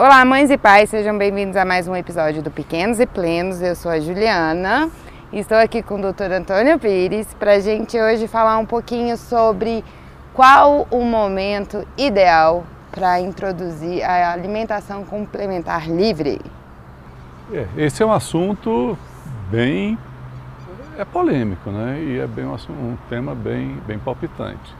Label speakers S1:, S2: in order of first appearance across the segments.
S1: Olá, mães e pais, sejam bem-vindos a mais um episódio do Pequenos e Plenos. Eu sou a Juliana e estou aqui com o Dr. Antônio Pires para a gente hoje falar um pouquinho sobre qual o momento ideal para introduzir a alimentação complementar livre.
S2: É, esse é um assunto bem é polêmico, né? E é bem um, um tema bem, bem palpitante.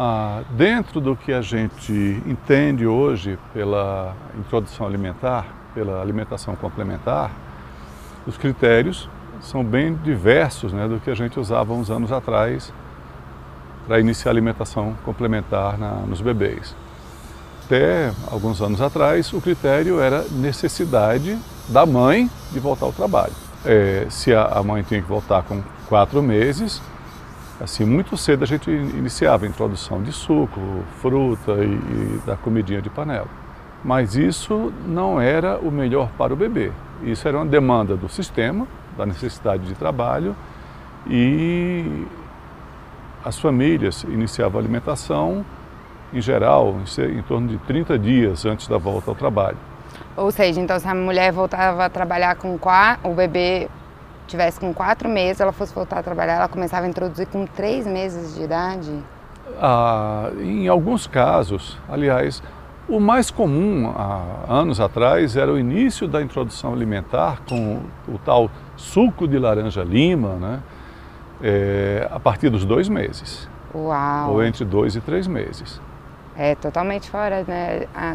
S2: Ah, dentro do que a gente entende hoje pela introdução alimentar, pela alimentação complementar, os critérios são bem diversos né, do que a gente usava uns anos atrás para iniciar a alimentação complementar na, nos bebês. Até alguns anos atrás, o critério era necessidade da mãe de voltar ao trabalho. É, se a, a mãe tinha que voltar com quatro meses, Assim, muito cedo a gente iniciava a introdução de suco, fruta e, e, da comidinha de panela. Mas isso não era o melhor para o bebê. Isso era uma demanda do sistema, da necessidade de trabalho e as famílias iniciavam a alimentação, em geral, em torno de 30 dias antes da volta ao trabalho.
S1: Ou seja, então se a mulher voltava a trabalhar com o bebê tivesse com quatro meses, ela fosse voltar a trabalhar, ela começava a introduzir com três meses de idade?
S2: Ah, em alguns casos, aliás, o mais comum há anos atrás era o início da introdução alimentar com o tal suco de laranja-lima, né? É, a partir dos dois meses.
S1: Uau!
S2: Ou entre dois e três meses.
S1: É totalmente fora né, a,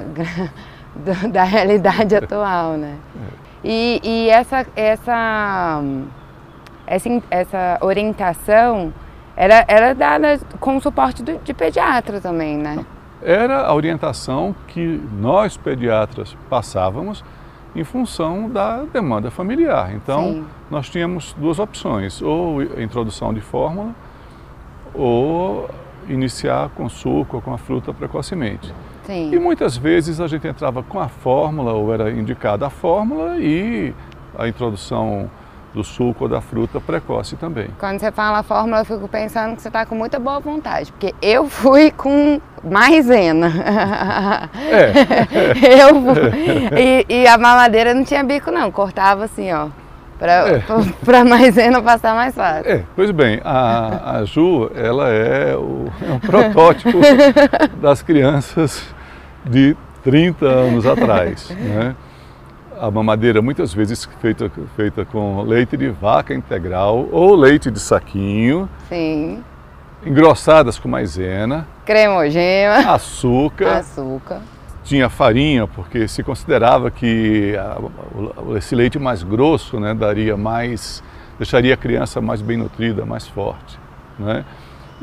S1: da realidade atual, né? É. E, e essa, essa, essa, essa orientação era, era dada com o suporte do, de pediatra também, né?
S2: Era a orientação que nós pediatras passávamos em função da demanda familiar. Então, Sim. nós tínhamos duas opções, ou introdução de fórmula, ou iniciar com suco ou com a fruta precocemente.
S1: Sim.
S2: E muitas vezes a gente entrava com a fórmula, ou era indicada a fórmula, e a introdução do suco ou da fruta precoce também.
S1: Quando você fala a fórmula, eu fico pensando que você está com muita boa vontade, porque eu fui com maisena.
S2: É.
S1: eu e, e, a mamadeira não tinha bico não, cortava assim, ó, para é. a maisena passar mais fácil.
S2: É, pois bem, a, a Ju, ela é, o, é um protótipo das crianças de 30 anos atrás. Né? A mamadeira muitas vezes feita, feita com leite de vaca integral ou leite de saquinho.
S1: Sim.
S2: Engrossadas com maisena.
S1: Cremogema.
S2: Açúcar.
S1: Açúcar.
S2: Tinha farinha, porque se considerava que a, esse leite mais grosso né, daria mais, deixaria a criança mais bem nutrida, mais forte. Né?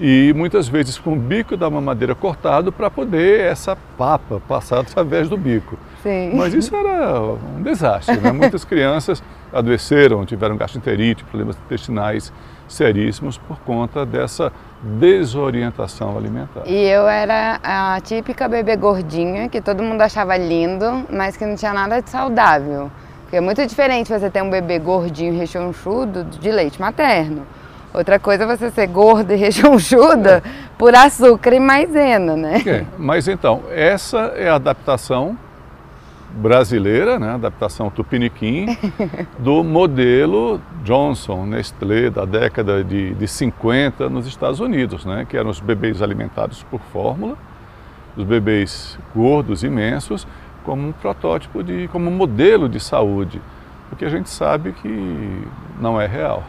S2: E muitas vezes com o bico da mamadeira cortado para poder essa papa passar através do bico.
S1: Sim.
S2: Mas isso era um desastre. Né? Muitas crianças adoeceram, tiveram gastroenterite, problemas intestinais seríssimos por conta dessa desorientação alimentar.
S1: E eu era a típica bebê gordinha que todo mundo achava lindo, mas que não tinha nada de saudável. Porque é muito diferente você ter um bebê gordinho rechonchudo de leite materno. Outra coisa é você ser gorda e rechonchuda é. por açúcar e maisena, né?
S2: É, mas então, essa é a adaptação brasileira, né, adaptação tupiniquim, do modelo Johnson, Nestlé, da década de, de 50 nos Estados Unidos, né, que eram os bebês alimentados por fórmula, os bebês gordos, imensos, como um protótipo, de, como um modelo de saúde, porque a gente sabe que não é real.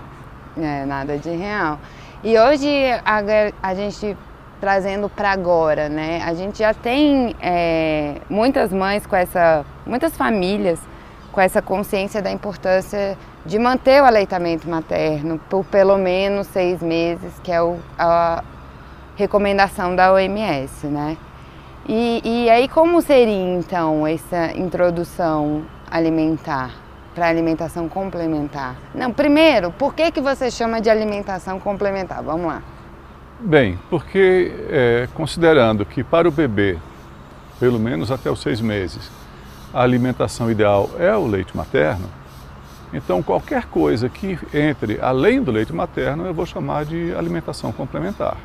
S1: É, nada de real. E hoje a, a gente trazendo para agora, né? A gente já tem é, muitas mães com essa, muitas famílias com essa consciência da importância de manter o aleitamento materno por pelo menos seis meses, que é o, a recomendação da OMS, né? E, e aí como seria então essa introdução alimentar? Para alimentação complementar? Não, primeiro, por que, que você chama de alimentação complementar? Vamos lá.
S2: Bem, porque é, considerando que para o bebê, pelo menos até os seis meses, a alimentação ideal é o leite materno, então qualquer coisa que entre além do leite materno eu vou chamar de alimentação complementar.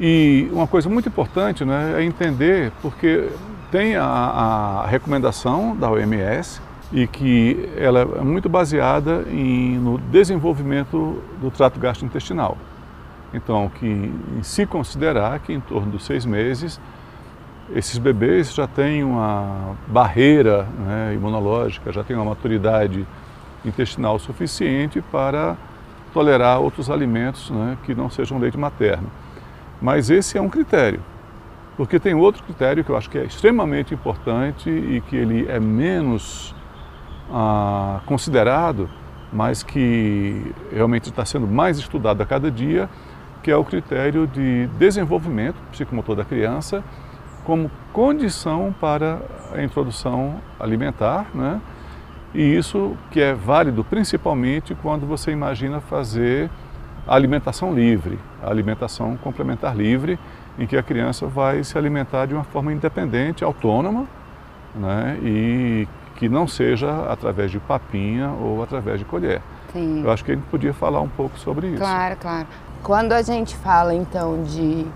S2: E uma coisa muito importante né, é entender, porque tem a, a recomendação da OMS e que ela é muito baseada em, no desenvolvimento do trato gastrointestinal. Então, que se considerar que em torno dos seis meses, esses bebês já têm uma barreira né, imunológica, já têm uma maturidade intestinal suficiente para tolerar outros alimentos né, que não sejam leite materno. Mas esse é um critério, porque tem outro critério que eu acho que é extremamente importante e que ele é menos ah, considerado, mas que realmente está sendo mais estudado a cada dia, que é o critério de desenvolvimento psicomotor da criança como condição para a introdução alimentar, né? E isso que é válido principalmente quando você imagina fazer a alimentação livre, a alimentação complementar livre, em que a criança vai se alimentar de uma forma independente, autônoma, né? e que não seja através de papinha ou através de colher. Sim. Eu acho que a gente podia falar um pouco sobre isso.
S1: Claro, claro. Quando a gente fala então de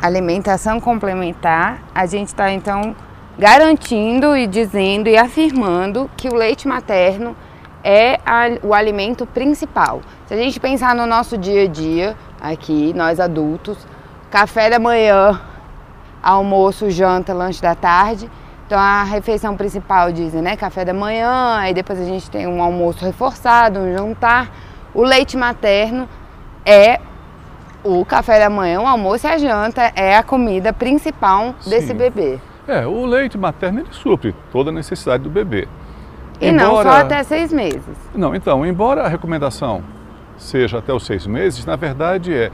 S1: alimentação complementar, a gente está então garantindo e dizendo e afirmando que o leite materno é a, o alimento principal. Se a gente pensar no nosso dia a dia, aqui, nós adultos, café da manhã, almoço, janta, lanche da tarde, então a refeição principal dizem, né, café da manhã, aí depois a gente tem um almoço reforçado, um jantar. O leite materno é o café da manhã, o almoço e a janta é a comida principal Sim. desse bebê.
S2: É, o leite materno ele supre toda a necessidade do bebê.
S1: E embora... não só até seis meses.
S2: Não, então, embora a recomendação seja até os seis meses, na verdade é,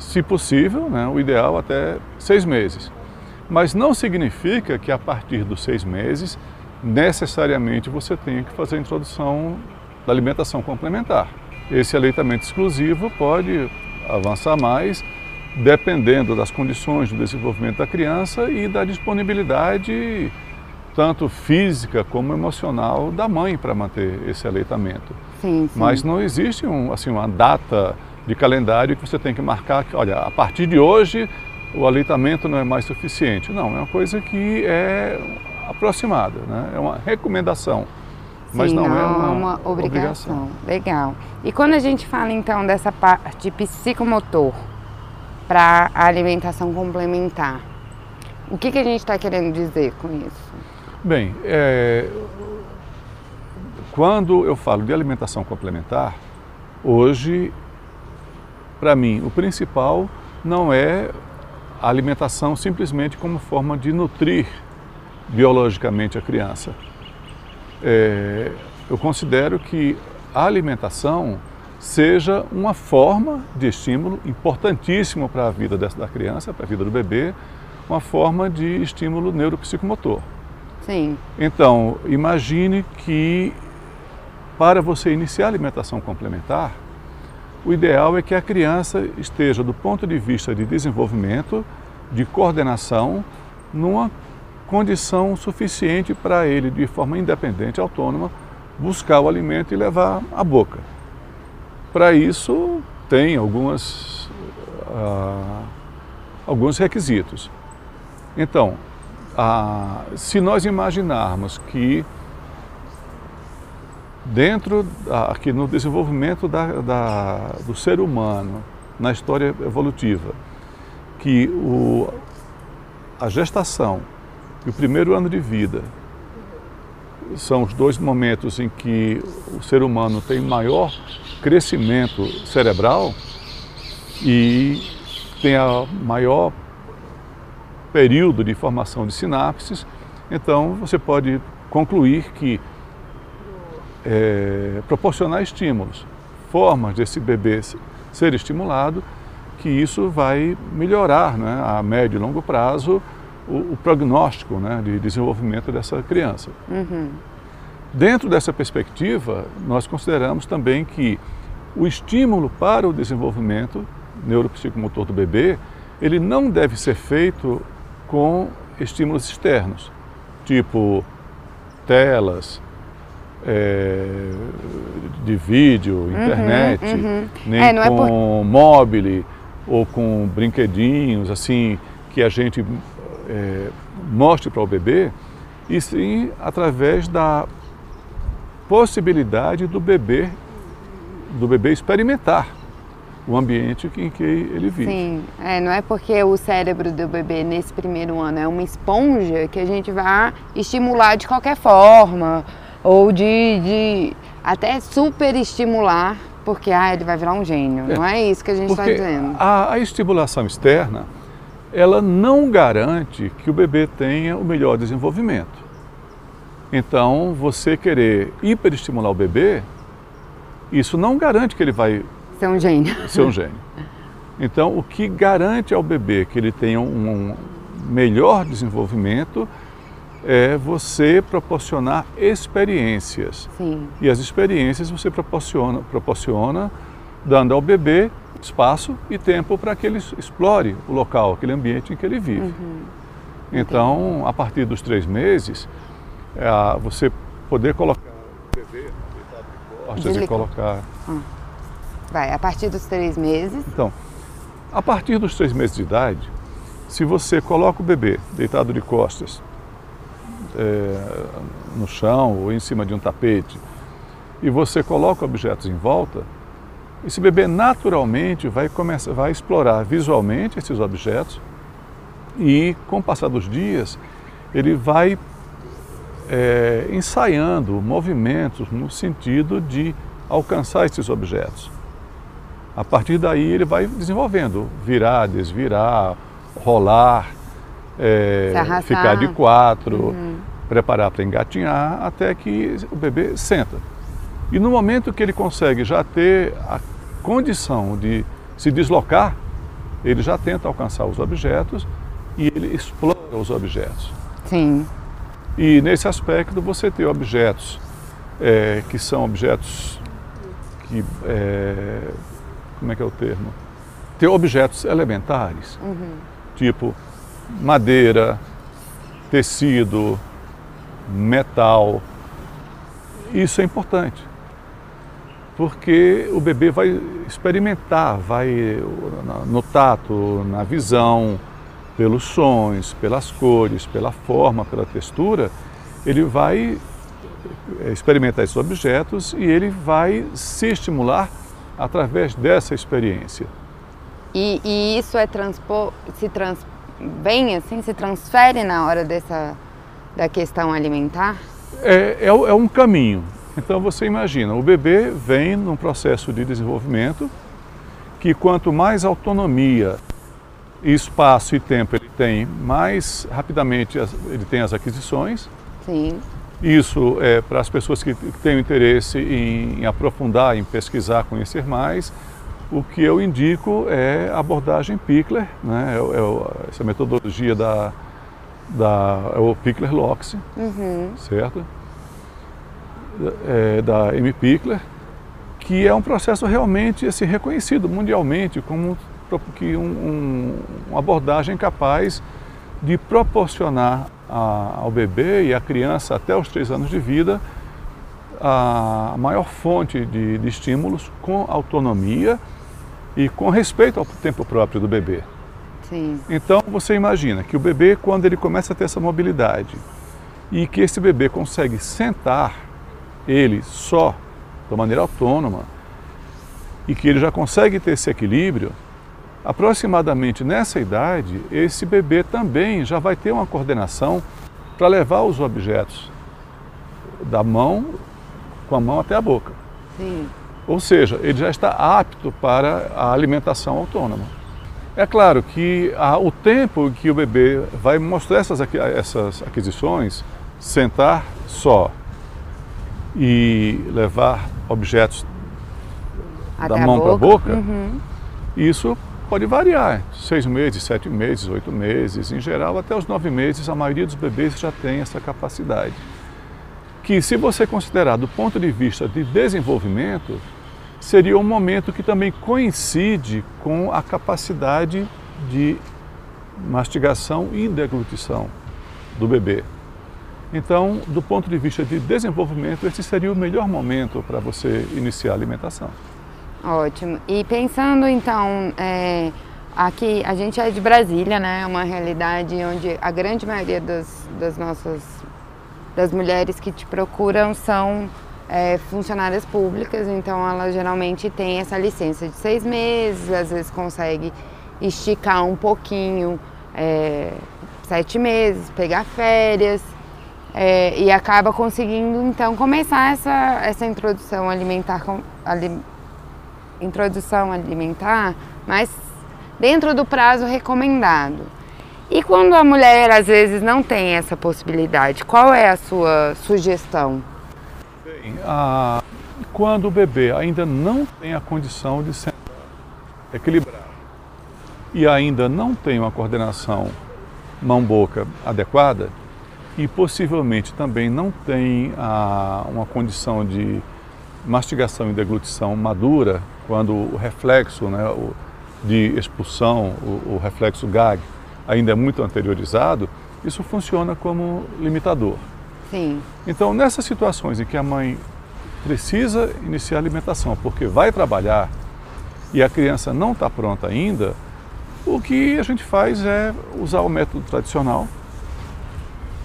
S2: se possível, né, o ideal até seis meses. Mas não significa que a partir dos seis meses, necessariamente você tenha que fazer a introdução da alimentação complementar. Esse aleitamento exclusivo pode avançar mais, dependendo das condições do desenvolvimento da criança e da disponibilidade tanto física como emocional da mãe para manter esse aleitamento. Sim, sim. Mas não existe um, assim, uma data de calendário que você tem que marcar que, olha, a partir de hoje o aleitamento não é mais suficiente. Não, é uma coisa que é aproximada, né? é uma recomendação mas não, não, é uma, uma obrigação. obrigação.
S1: Legal. E quando a gente fala então dessa parte psicomotor para a alimentação complementar, o que, que a gente está querendo dizer com isso?
S2: Bem, é, quando eu falo de alimentação complementar, hoje, para mim, o principal não é a alimentação simplesmente como forma de nutrir biologicamente a criança é, eu considero que a alimentação seja uma forma de estímulo importantíssimo para a vida dessa, da criança, para a vida do bebê, uma forma de estímulo neuropsicomotor.
S1: Sim.
S2: Então, imagine que para você iniciar a alimentação complementar, o ideal é que a criança esteja, do ponto de vista de desenvolvimento, de coordenação, numa condição suficiente para ele, de forma independente, autônoma, buscar o alimento e levar à boca. Para isso, tem algumas, uh, alguns requisitos. Então, uh, se nós imaginarmos que dentro, aqui no desenvolvimento da, da, do ser humano, na história evolutiva, que o, a gestação e o primeiro ano de vida são os dois momentos em que o ser humano tem maior crescimento cerebral e tem a maior período de formação de sinapses. Então você pode concluir que é, proporcionar estímulos, formas desse bebê ser estimulado, que isso vai melhorar né, a médio e longo prazo o, o prognóstico né, de desenvolvimento dessa criança. Uhum. Dentro dessa perspectiva, nós consideramos também que o estímulo para o desenvolvimento neuropsicomotor do bebê, ele não deve ser feito com estímulos externos, tipo telas, é, de vídeo, uhum, internet, uhum. nem é, com é por... mobile ou com brinquedinhos, assim, que a gente é, mostre para o bebê, e sim através da possibilidade do bebê, do bebê experimentar o ambiente em que ele vive.
S1: Sim, é, não é porque o cérebro do bebê nesse primeiro ano é uma esponja que a gente vai estimular de qualquer forma ou de, de até super estimular porque ah, ele vai virar um gênio. É, não é isso que a gente está dizendo.
S2: A, a estimulação externa ela não garante que o bebê tenha o melhor desenvolvimento. Então, você querer hiperestimular o bebê, isso não garante que ele vai
S1: ser um gênio.
S2: Ser um gênio. Então, o que garante ao bebê que ele tenha um melhor desenvolvimento é você proporcionar experiências.
S1: Sim.
S2: E as experiências você proporciona, proporciona dando ao bebê espaço e tempo para que ele explore o local, aquele ambiente em que ele vive. Uhum. Então, a partir dos três meses, é, você poder colocar o bebê deitado de costas e colocar... Hum.
S1: Vai, a partir dos três meses.
S2: Então, a partir dos três meses de idade, se você coloca o bebê deitado de costas é, no chão ou em cima de um tapete e você coloca objetos em volta, esse bebê naturalmente vai, começar, vai explorar visualmente esses objetos e, com o passar dos dias, ele vai é, ensaiando movimentos no sentido de alcançar esses objetos. A partir daí ele vai desenvolvendo, virar, desvirar, rolar, é, ficar de quatro, uhum. Preparar para engatinhar, até que o bebê senta. E no momento que ele consegue já ter a condição de se deslocar, ele já tenta alcançar os objetos e ele explora os objetos.
S1: Sim.
S2: E nesse aspecto você tem objetos é, que são objetos que é, como é que é o termo? Ter objetos elementares, uhum. tipo madeira, tecido, metal. Isso é importante, porque o bebê vai experimentar, vai no tato, na visão, pelos sons, pelas cores, pela forma, pela textura, ele vai experimentar esses objetos e ele vai se estimular através dessa experiência.
S1: E, e isso é transpor, se trans, vem assim, se transfere na hora dessa da questão alimentar?
S2: É, é, é um caminho. Então você imagina, o bebê vem num processo de desenvolvimento que quanto mais autonomia, espaço e tempo ele tem, mais rapidamente ele tem as aquisições.
S1: Sim.
S2: Isso é para as pessoas que têm interesse em, em aprofundar, em pesquisar, conhecer mais. O que eu indico é a abordagem Pickler, né? é, é, essa metodologia da, da é o Pickler Lox, uhum. certo? É, da M. Pickler, que é um processo realmente assim, reconhecido mundialmente como que um, uma abordagem capaz de proporcionar a, ao bebê e à criança até os três anos de vida a maior fonte de, de estímulos com autonomia e com respeito ao tempo próprio do bebê.
S1: Sim.
S2: Então você imagina que o bebê, quando ele começa a ter essa mobilidade e que esse bebê consegue sentar ele só, de maneira autônoma, e que ele já consegue ter esse equilíbrio, Aproximadamente nessa idade, esse bebê também já vai ter uma coordenação para levar os objetos da mão, com a mão até a boca.
S1: Sim.
S2: Ou seja, ele já está apto para a alimentação autônoma. É claro que ah, o tempo que o bebê vai mostrar essas, essas aquisições, sentar só e levar objetos até da mão para a boca, uhum. isso Pode variar, seis meses, sete meses, oito meses, em geral até os nove meses a maioria dos bebês já tem essa capacidade. Que se você considerar do ponto de vista de desenvolvimento, seria um momento que também coincide com a capacidade de mastigação e deglutição do bebê. Então, do ponto de vista de desenvolvimento, esse seria o melhor momento para você iniciar a alimentação.
S1: Ótimo. E pensando então, é, Aqui, a gente é de Brasília, né? É uma realidade onde a grande maioria das, das nossas das mulheres que te procuram são é, funcionárias públicas, então ela geralmente tem essa licença de seis meses, às vezes consegue esticar um pouquinho, é, sete meses, pegar férias é, e acaba conseguindo então começar essa, essa introdução alimentar, ali, introdução alimentar, mas dentro do prazo recomendado. E quando a mulher às vezes não tem essa possibilidade, qual é a sua sugestão?
S2: A, quando o bebê ainda não tem a condição de ser equilibrado e ainda não tem uma coordenação mão-boca adequada e possivelmente também não tem a, uma condição de mastigação e deglutição madura, quando o reflexo né, o, de expulsão, o, o reflexo gag, ainda é muito anteriorizado, isso funciona como limitador.
S1: Sim.
S2: Então, nessas situações em que a mãe precisa iniciar a alimentação porque vai trabalhar e a criança não está pronta ainda, o que a gente faz é usar o método tradicional,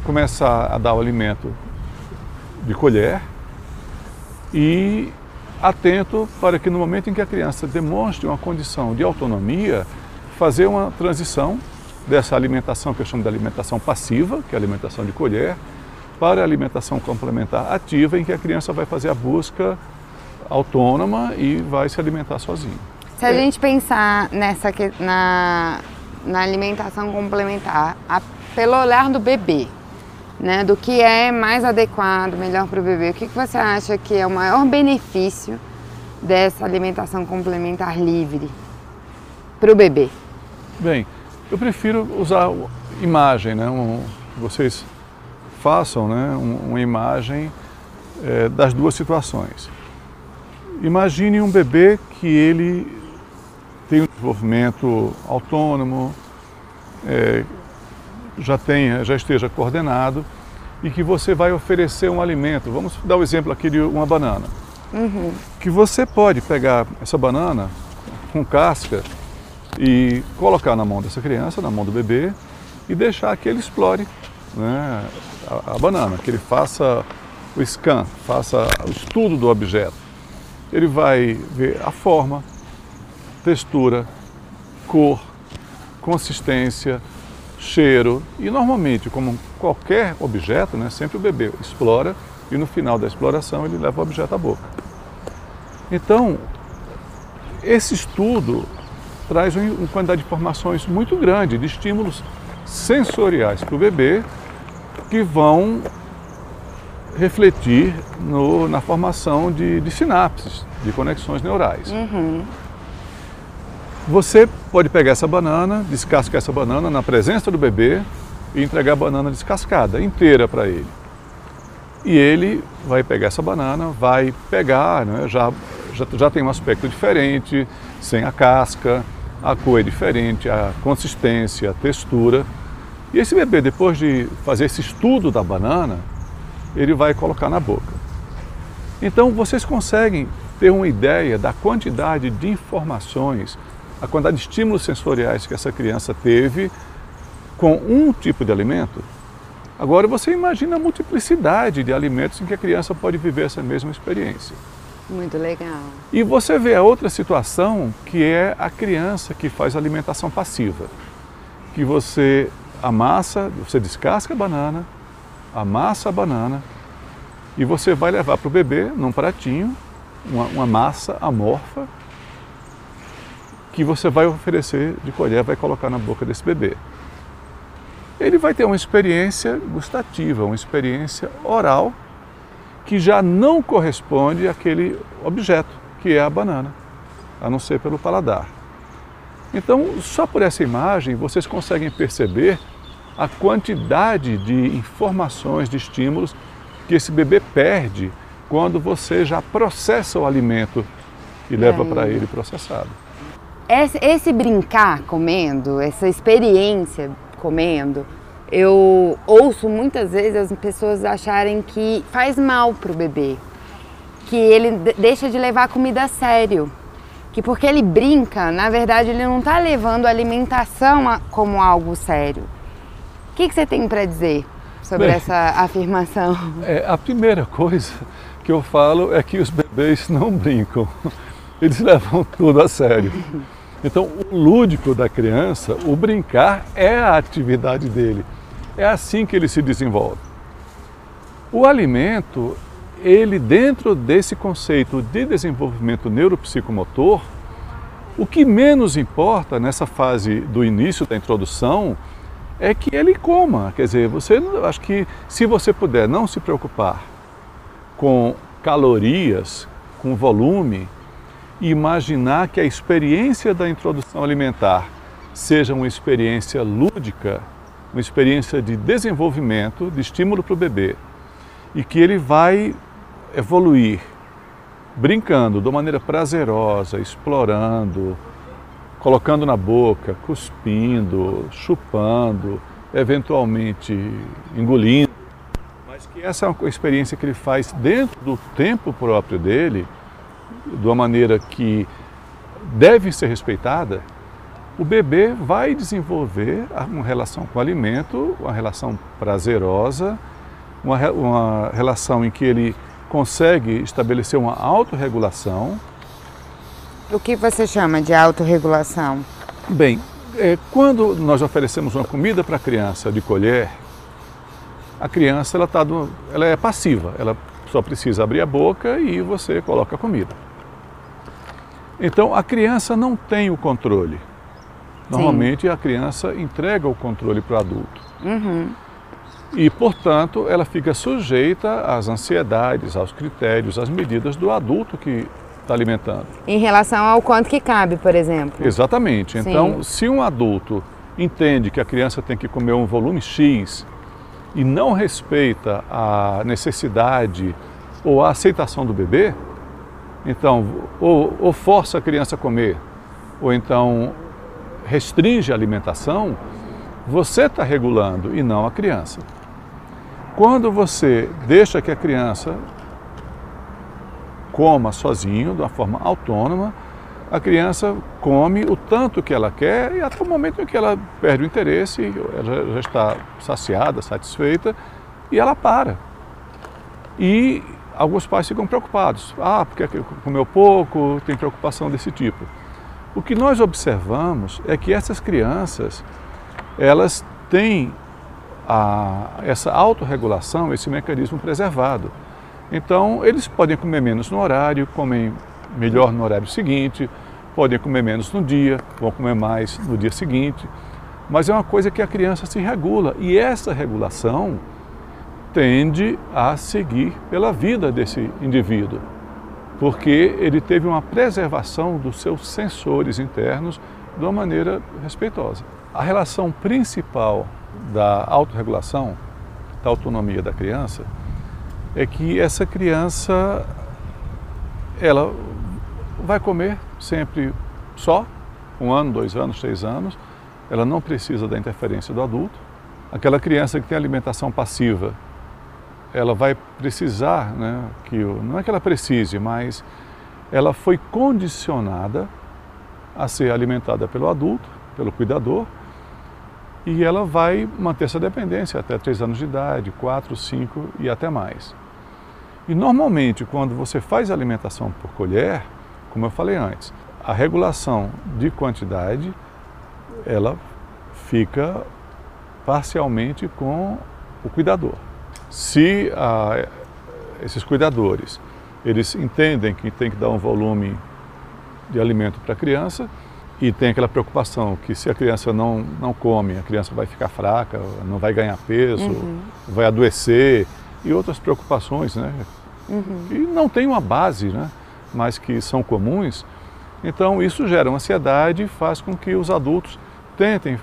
S2: começar a dar o alimento de colher e atento para que no momento em que a criança demonstre uma condição de autonomia, fazer uma transição dessa alimentação que eu chamo de alimentação passiva, que é a alimentação de colher, para a alimentação complementar ativa, em que a criança vai fazer a busca autônoma e vai se alimentar sozinha.
S1: Se a gente pensar nessa na, na alimentação complementar, a, pelo olhar do bebê, né, do que é mais adequado, melhor para o bebê, o que, que você acha que é o maior benefício dessa alimentação complementar livre para o bebê?
S2: Bem, eu prefiro usar imagem, né? Um, vocês façam né, uma imagem é, das duas situações. Imagine um bebê que ele tem um desenvolvimento autônomo, é, já tenha, já esteja coordenado e que você vai oferecer um alimento. Vamos dar o exemplo aqui de uma banana. Uhum. Que você pode pegar essa banana com casca e colocar na mão dessa criança, na mão do bebê, e deixar que ele explore né, a, a banana, que ele faça o scan, faça o estudo do objeto. Ele vai ver a forma, textura, cor, consistência, cheiro e normalmente, como qualquer objeto, né, sempre o bebê explora e no final da exploração ele leva o objeto à boca. Então, esse estudo traz uma quantidade de informações muito grande, de estímulos sensoriais para o bebê que vão refletir no, na formação de, de, sinapses, de conexões neurais. Uhum. Você pode pegar essa banana, descascar essa banana na presença do bebê e entregar a banana descascada inteira para ele. E ele vai pegar essa banana, vai pegar, né, já, já, já tem um aspecto diferente, sem a casca, a cor é diferente, a consistência, a textura. E esse bebê, depois de fazer esse estudo da banana, ele vai colocar na boca. Então vocês conseguem ter uma ideia da quantidade de informações, a quantidade de estímulos sensoriais que essa criança teve com um tipo de alimento? Agora você imagina a multiplicidade de alimentos em que a criança pode viver essa mesma experiência.
S1: Muito legal.
S2: E você vê a outra situação que é a criança que faz alimentação passiva. Que você amassa, você descasca a banana, amassa a banana e você vai levar para o bebê num pratinho uma, uma, massa amorfa que você vai oferecer de colher, vai colocar na boca desse bebê. Ele vai ter uma experiência gustativa, uma experiência oral que já não corresponde àquele objeto, que é a banana, a não ser pelo paladar. Então, só por essa imagem, vocês conseguem perceber a quantidade de informações, de estímulos que esse bebê perde quando você já processa o alimento e leva para ele processado.
S1: Esse, esse brincar comendo, essa experiência comendo, eu ouço muitas vezes as pessoas acharem que faz mal para o bebê, que ele deixa de levar a comida a sério. Que porque ele brinca, na verdade ele não está levando a alimentação como algo sério. O que, que você tem para dizer sobre Bem, essa afirmação?
S2: É, a primeira coisa que eu falo é que os bebês não brincam, eles levam tudo a sério. Então, o lúdico da criança, o brincar é a atividade dele. É assim que ele se desenvolve. O alimento, ele dentro desse conceito de desenvolvimento neuropsicomotor, o que menos importa nessa fase do início da introdução é que ele coma. Quer dizer, você acho que se você puder não se preocupar com calorias, com volume, e imaginar que a experiência da introdução alimentar seja uma experiência lúdica, uma experiência de desenvolvimento, de estímulo para o bebê, e que ele vai evoluir brincando de maneira prazerosa, explorando, colocando na boca, cuspindo, chupando, eventualmente engolindo, mas que essa é uma experiência que ele faz dentro do tempo próprio dele, de uma maneira que deve ser respeitada, o bebê vai desenvolver uma relação com o alimento, uma relação prazerosa, uma, uma relação em que ele consegue estabelecer uma autorregulação.
S1: O que você chama de autorregulação?
S2: Bem, é, quando nós oferecemos uma comida para a criança de colher, a criança ela, tá do, ela é passiva, ela só precisa abrir a boca e você coloca a comida. Então a criança não tem o controle. Normalmente Sim. a criança entrega o controle para o adulto. Uhum. E, portanto, ela fica sujeita às ansiedades, aos critérios, às medidas do adulto que está alimentando.
S1: Em relação ao quanto que cabe, por exemplo.
S2: Exatamente. Sim. Então, se um adulto entende que a criança tem que comer um volume X e não respeita a necessidade ou a aceitação do bebê, então, ou, ou força a criança a comer, ou então restringe a alimentação, você está regulando e não a criança. Quando você deixa que a criança coma sozinho, de uma forma autônoma, a criança come o tanto que ela quer e até o momento em que ela perde o interesse, ela já está saciada, satisfeita e ela para. E alguns pais ficam preocupados. Ah, porque comeu pouco, tem preocupação desse tipo. O que nós observamos é que essas crianças, elas têm a, essa autorregulação, esse mecanismo preservado. Então, eles podem comer menos no horário, comem melhor no horário seguinte, podem comer menos no dia, vão comer mais no dia seguinte. Mas é uma coisa que a criança se regula e essa regulação tende a seguir pela vida desse indivíduo, porque ele teve uma preservação dos seus sensores internos de uma maneira respeitosa. A relação principal da autorregulação, da autonomia da criança, é que essa criança ela vai comer sempre só, um ano, dois anos, três anos, ela não precisa da interferência do adulto. Aquela criança que tem alimentação passiva, ela vai precisar, né, que não é que ela precise, mas ela foi condicionada a ser alimentada pelo adulto, pelo cuidador, e ela vai manter essa dependência até 3 anos de idade, 4, 5 e até mais. E normalmente, quando você faz alimentação por colher, como eu falei antes, a regulação de quantidade, ela fica parcialmente com o cuidador. Se ah, esses cuidadores eles entendem que tem que dar um volume de alimento para a criança e tem aquela preocupação que se a criança não, não come, a criança vai ficar fraca, não vai ganhar peso, uhum. vai adoecer e outras preocupações, né? Uhum. E não tem uma base, né? Mas que são comuns. Então isso gera ansiedade e faz com que os adultos tentem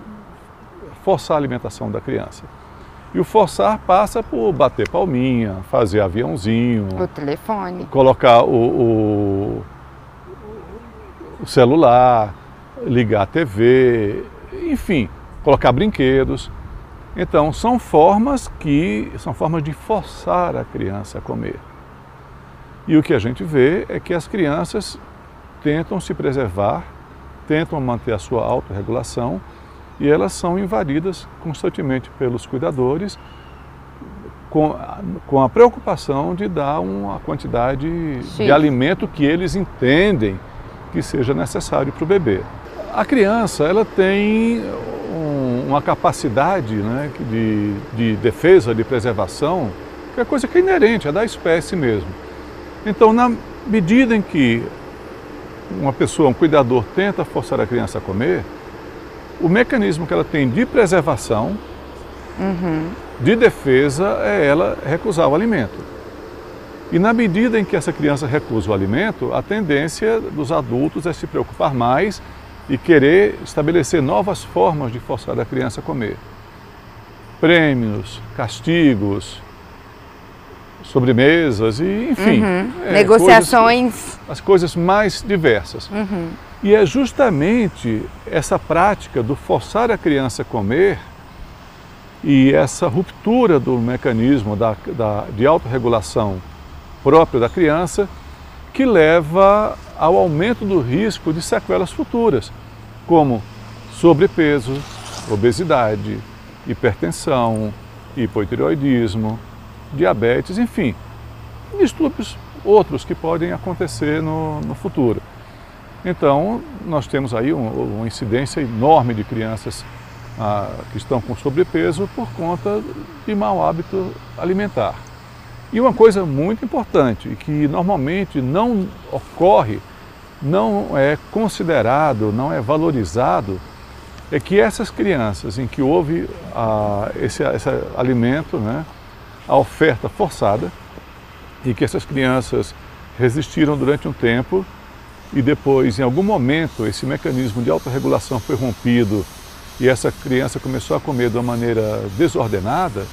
S2: forçar a alimentação da criança. E o forçar passa por bater palminha, fazer aviãozinho.
S1: O telefone.
S2: Colocar o, o, o celular, ligar a TV, enfim, colocar brinquedos. Então, são formas que são formas de forçar a criança a comer. E o que a gente vê é que as crianças tentam se preservar, tentam manter a sua autorregulação e elas são invadidas constantemente pelos cuidadores com, com a preocupação de dar uma quantidade Sim. de alimento que eles entendem que seja necessário para o bebê. A criança ela tem um, uma capacidade né, de, de defesa, de preservação, que é coisa que é inerente, é da espécie mesmo. Então, na medida em que uma pessoa, um cuidador, tenta forçar a criança a comer, o mecanismo que ela tem de preservação, uhum. de defesa, é ela recusar o alimento. E na medida em que essa criança recusa o alimento, a tendência dos adultos é se preocupar mais e querer estabelecer novas formas de forçar a criança a comer. Prêmios, castigos, sobremesas e, enfim. Uhum.
S1: É, Negociações.
S2: Coisas, as coisas mais diversas. Uhum. E é justamente essa prática do forçar a criança a comer e essa ruptura do mecanismo da, da, de autorregulação próprio da criança que leva ao aumento do risco de sequelas futuras, como sobrepeso, obesidade, hipertensão, hipotireoidismo, diabetes, enfim, distúrbios outros que podem acontecer no, no futuro. Então, nós temos aí um, uma incidência enorme de crianças ah, que estão com sobrepeso por conta de mau hábito alimentar. E uma coisa muito importante, que normalmente não ocorre, não é considerado, não é valorizado, é que essas crianças em que houve esse, esse alimento, né, a oferta forçada, e que essas crianças resistiram durante um tempo e depois, em algum momento, esse mecanismo de autorregulação foi rompido e essa criança começou a comer de uma maneira desordenada,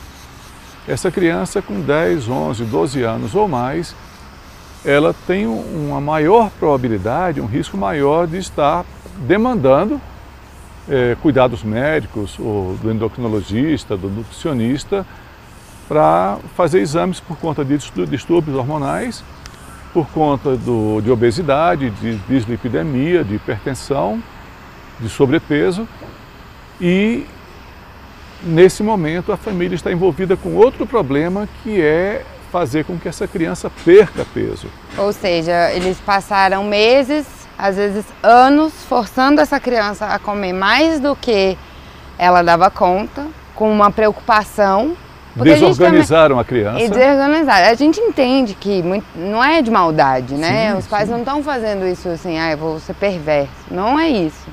S2: essa criança com 10, 11, 12 anos ou mais, ela tem uma maior probabilidade, um risco maior de estar demandando é, cuidados médicos, ou do endocrinologista, do nutricionista, para fazer exames por conta de distúrbios hormonais, por conta do, de obesidade, de dislipidemia, de hipertensão, de sobrepeso e nesse momento a família está envolvida com outro problema que é fazer com que essa criança perca peso.
S1: Ou seja, eles passaram meses, às vezes anos, forçando essa criança a comer mais do que ela dava conta, com uma preocupação.
S2: Desorganizaram a, a, criança.
S1: E desorganizaram. A gente entende que muito, não é de maldade, né? Sim, Os pais sim. não estão fazendo isso assim, ah, eu vou ser perverso. Não é isso.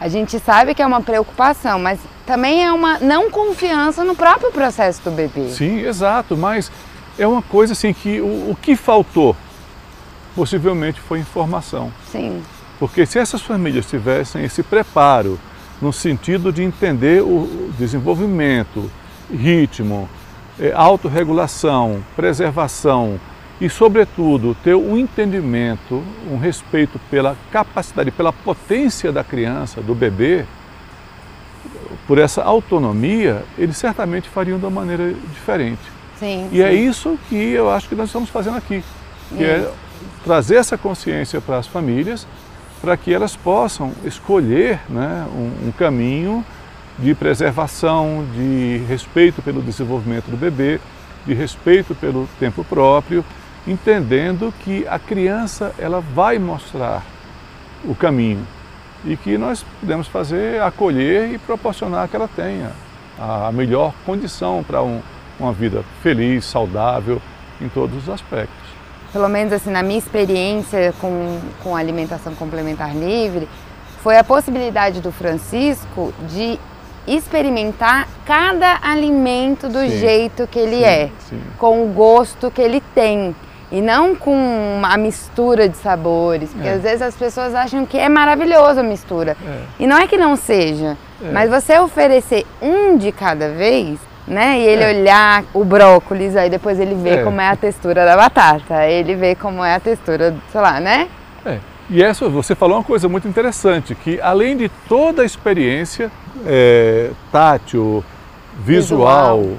S1: A gente sabe que é uma preocupação, mas também é uma não confiança no próprio processo do bebê.
S2: Sim, exato, mas é uma coisa assim que o, o que faltou possivelmente foi informação.
S1: Sim.
S2: Porque se essas famílias tivessem esse preparo no sentido de entender o desenvolvimento, ritmo, é, autorregulação, preservação, e, sobretudo, ter um entendimento, um respeito pela capacidade, pela potência da criança, do bebê, por essa autonomia, eles certamente fariam de uma maneira diferente.
S1: Sim,
S2: e é sim. é isso que eu acho que nós estamos fazendo aqui, que é trazer essa consciência para as famílias, para que elas possam escolher né, um, um caminho de preservação, de respeito pelo desenvolvimento do bebê, de respeito pelo tempo próprio entendendo que a criança ela vai mostrar o caminho e que nós podemos fazer, acolher e proporcionar que ela tenha a melhor condição para um, uma vida feliz, saudável em todos os aspectos.
S1: Pelo menos assim, na minha experiência com, com alimentação complementar livre, foi a possibilidade do Francisco de experimentar cada alimento do sim, jeito que ele sim, é, sim. com o gosto que ele tem. E não com uma mistura de sabores, porque é. às vezes as pessoas acham que é maravilhoso a mistura. É. E não é que não seja, é. mas você oferecer um de cada vez, né? E ele é. olhar o brócolis, aí depois ele vê é. como é a textura da batata, ele vê como é a textura, sei lá, né?
S2: É. E essa, você falou uma coisa muito interessante, que além de toda a experiência é, tátil, visual, visual,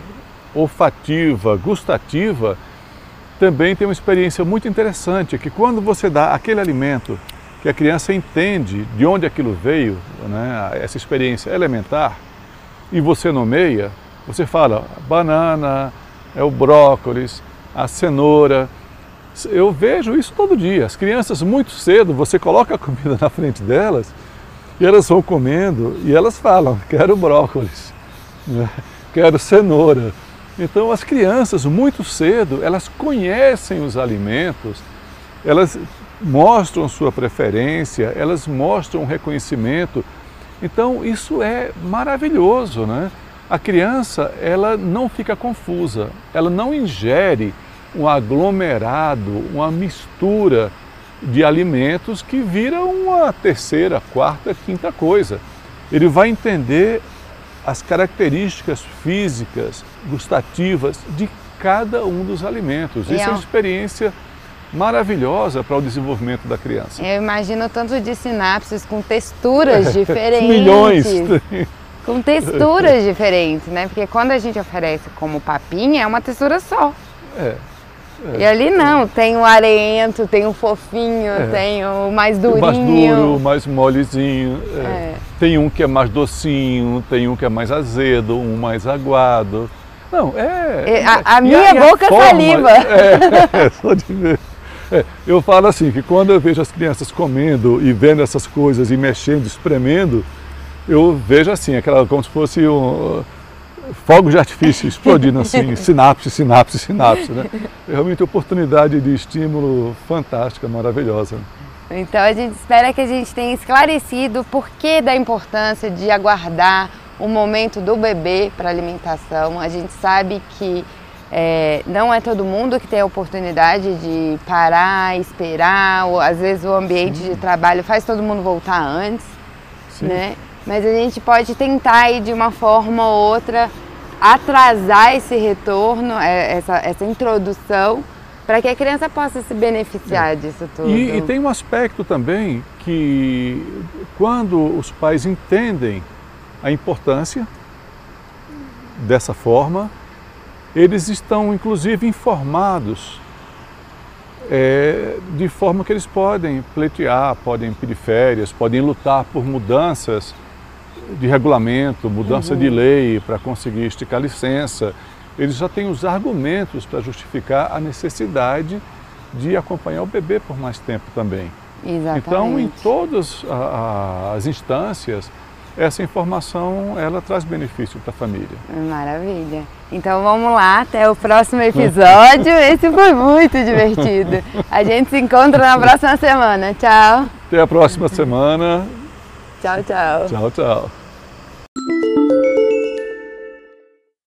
S2: olfativa, gustativa, também tem uma experiência muito interessante, que quando você dá aquele alimento que a criança entende de onde aquilo veio, né, essa experiência elementar, e você nomeia, você fala banana, é o brócolis, a cenoura. Eu vejo isso todo dia. As crianças muito cedo, você coloca a comida na frente delas e elas vão comendo e elas falam, quero brócolis, né? quero cenoura. Então as crianças muito cedo, elas conhecem os alimentos, elas mostram sua preferência, elas mostram reconhecimento. Então isso é maravilhoso, né? A criança, ela não fica confusa, ela não ingere um aglomerado, uma mistura de alimentos que vira uma terceira, quarta, quinta coisa. Ele vai entender as características físicas, gustativas de cada um dos alimentos. Isso é, é uma experiência maravilhosa para o desenvolvimento da criança.
S1: Eu imagino tanto de sinapses com texturas diferentes.
S2: Milhões!
S1: Com texturas diferentes, né? Porque quando a gente oferece como papinha, é uma textura só.
S2: É.
S1: É, e ali não, tem o arento, tem o fofinho, é. tem o mais durinho. O
S2: mais duro, mais molezinho. É. é. Tem um que é mais docinho, tem um que é mais azedo, um mais aguado. Não, é.
S1: A, a minha a, boca forma, saliva.
S2: É, só de ver. É, eu falo assim, que quando eu vejo as crianças comendo e vendo essas coisas e mexendo, espremendo, eu vejo assim, aquela como se fosse um fogos de artifício explodindo assim, sinapse, sinapse, sinapse, né? Realmente oportunidade de estímulo fantástica, maravilhosa.
S1: Então a gente espera que a gente tenha esclarecido o porquê da importância de aguardar o momento do bebê para alimentação. A gente sabe que é, não é todo mundo que tem a oportunidade de parar, esperar, ou às vezes o ambiente Sim. de trabalho faz todo mundo voltar antes, Sim. né? Mas a gente pode tentar ir de uma forma ou outra atrasar esse retorno, é, essa, essa introdução, para que a criança possa se beneficiar é. disso tudo.
S2: E, e, tem um aspecto também que quando os pais entendem a importância dessa forma, eles estão inclusive informados é, de forma que eles podem pleitear, podem pedir férias, podem lutar por mudanças de regulamento, mudança uhum. de lei para conseguir esticar licença, eles já têm os argumentos para justificar a necessidade de acompanhar o bebê por mais tempo também.
S1: Exatamente.
S2: Então, em todas as instâncias, essa informação ela traz benefício para a família.
S1: Maravilha. Então vamos lá, até o próximo episódio. Esse foi muito divertido. A gente se encontra na próxima semana. Tchau.
S2: Até a próxima semana.
S1: Tchau, tchau.
S2: Tchau, tchau.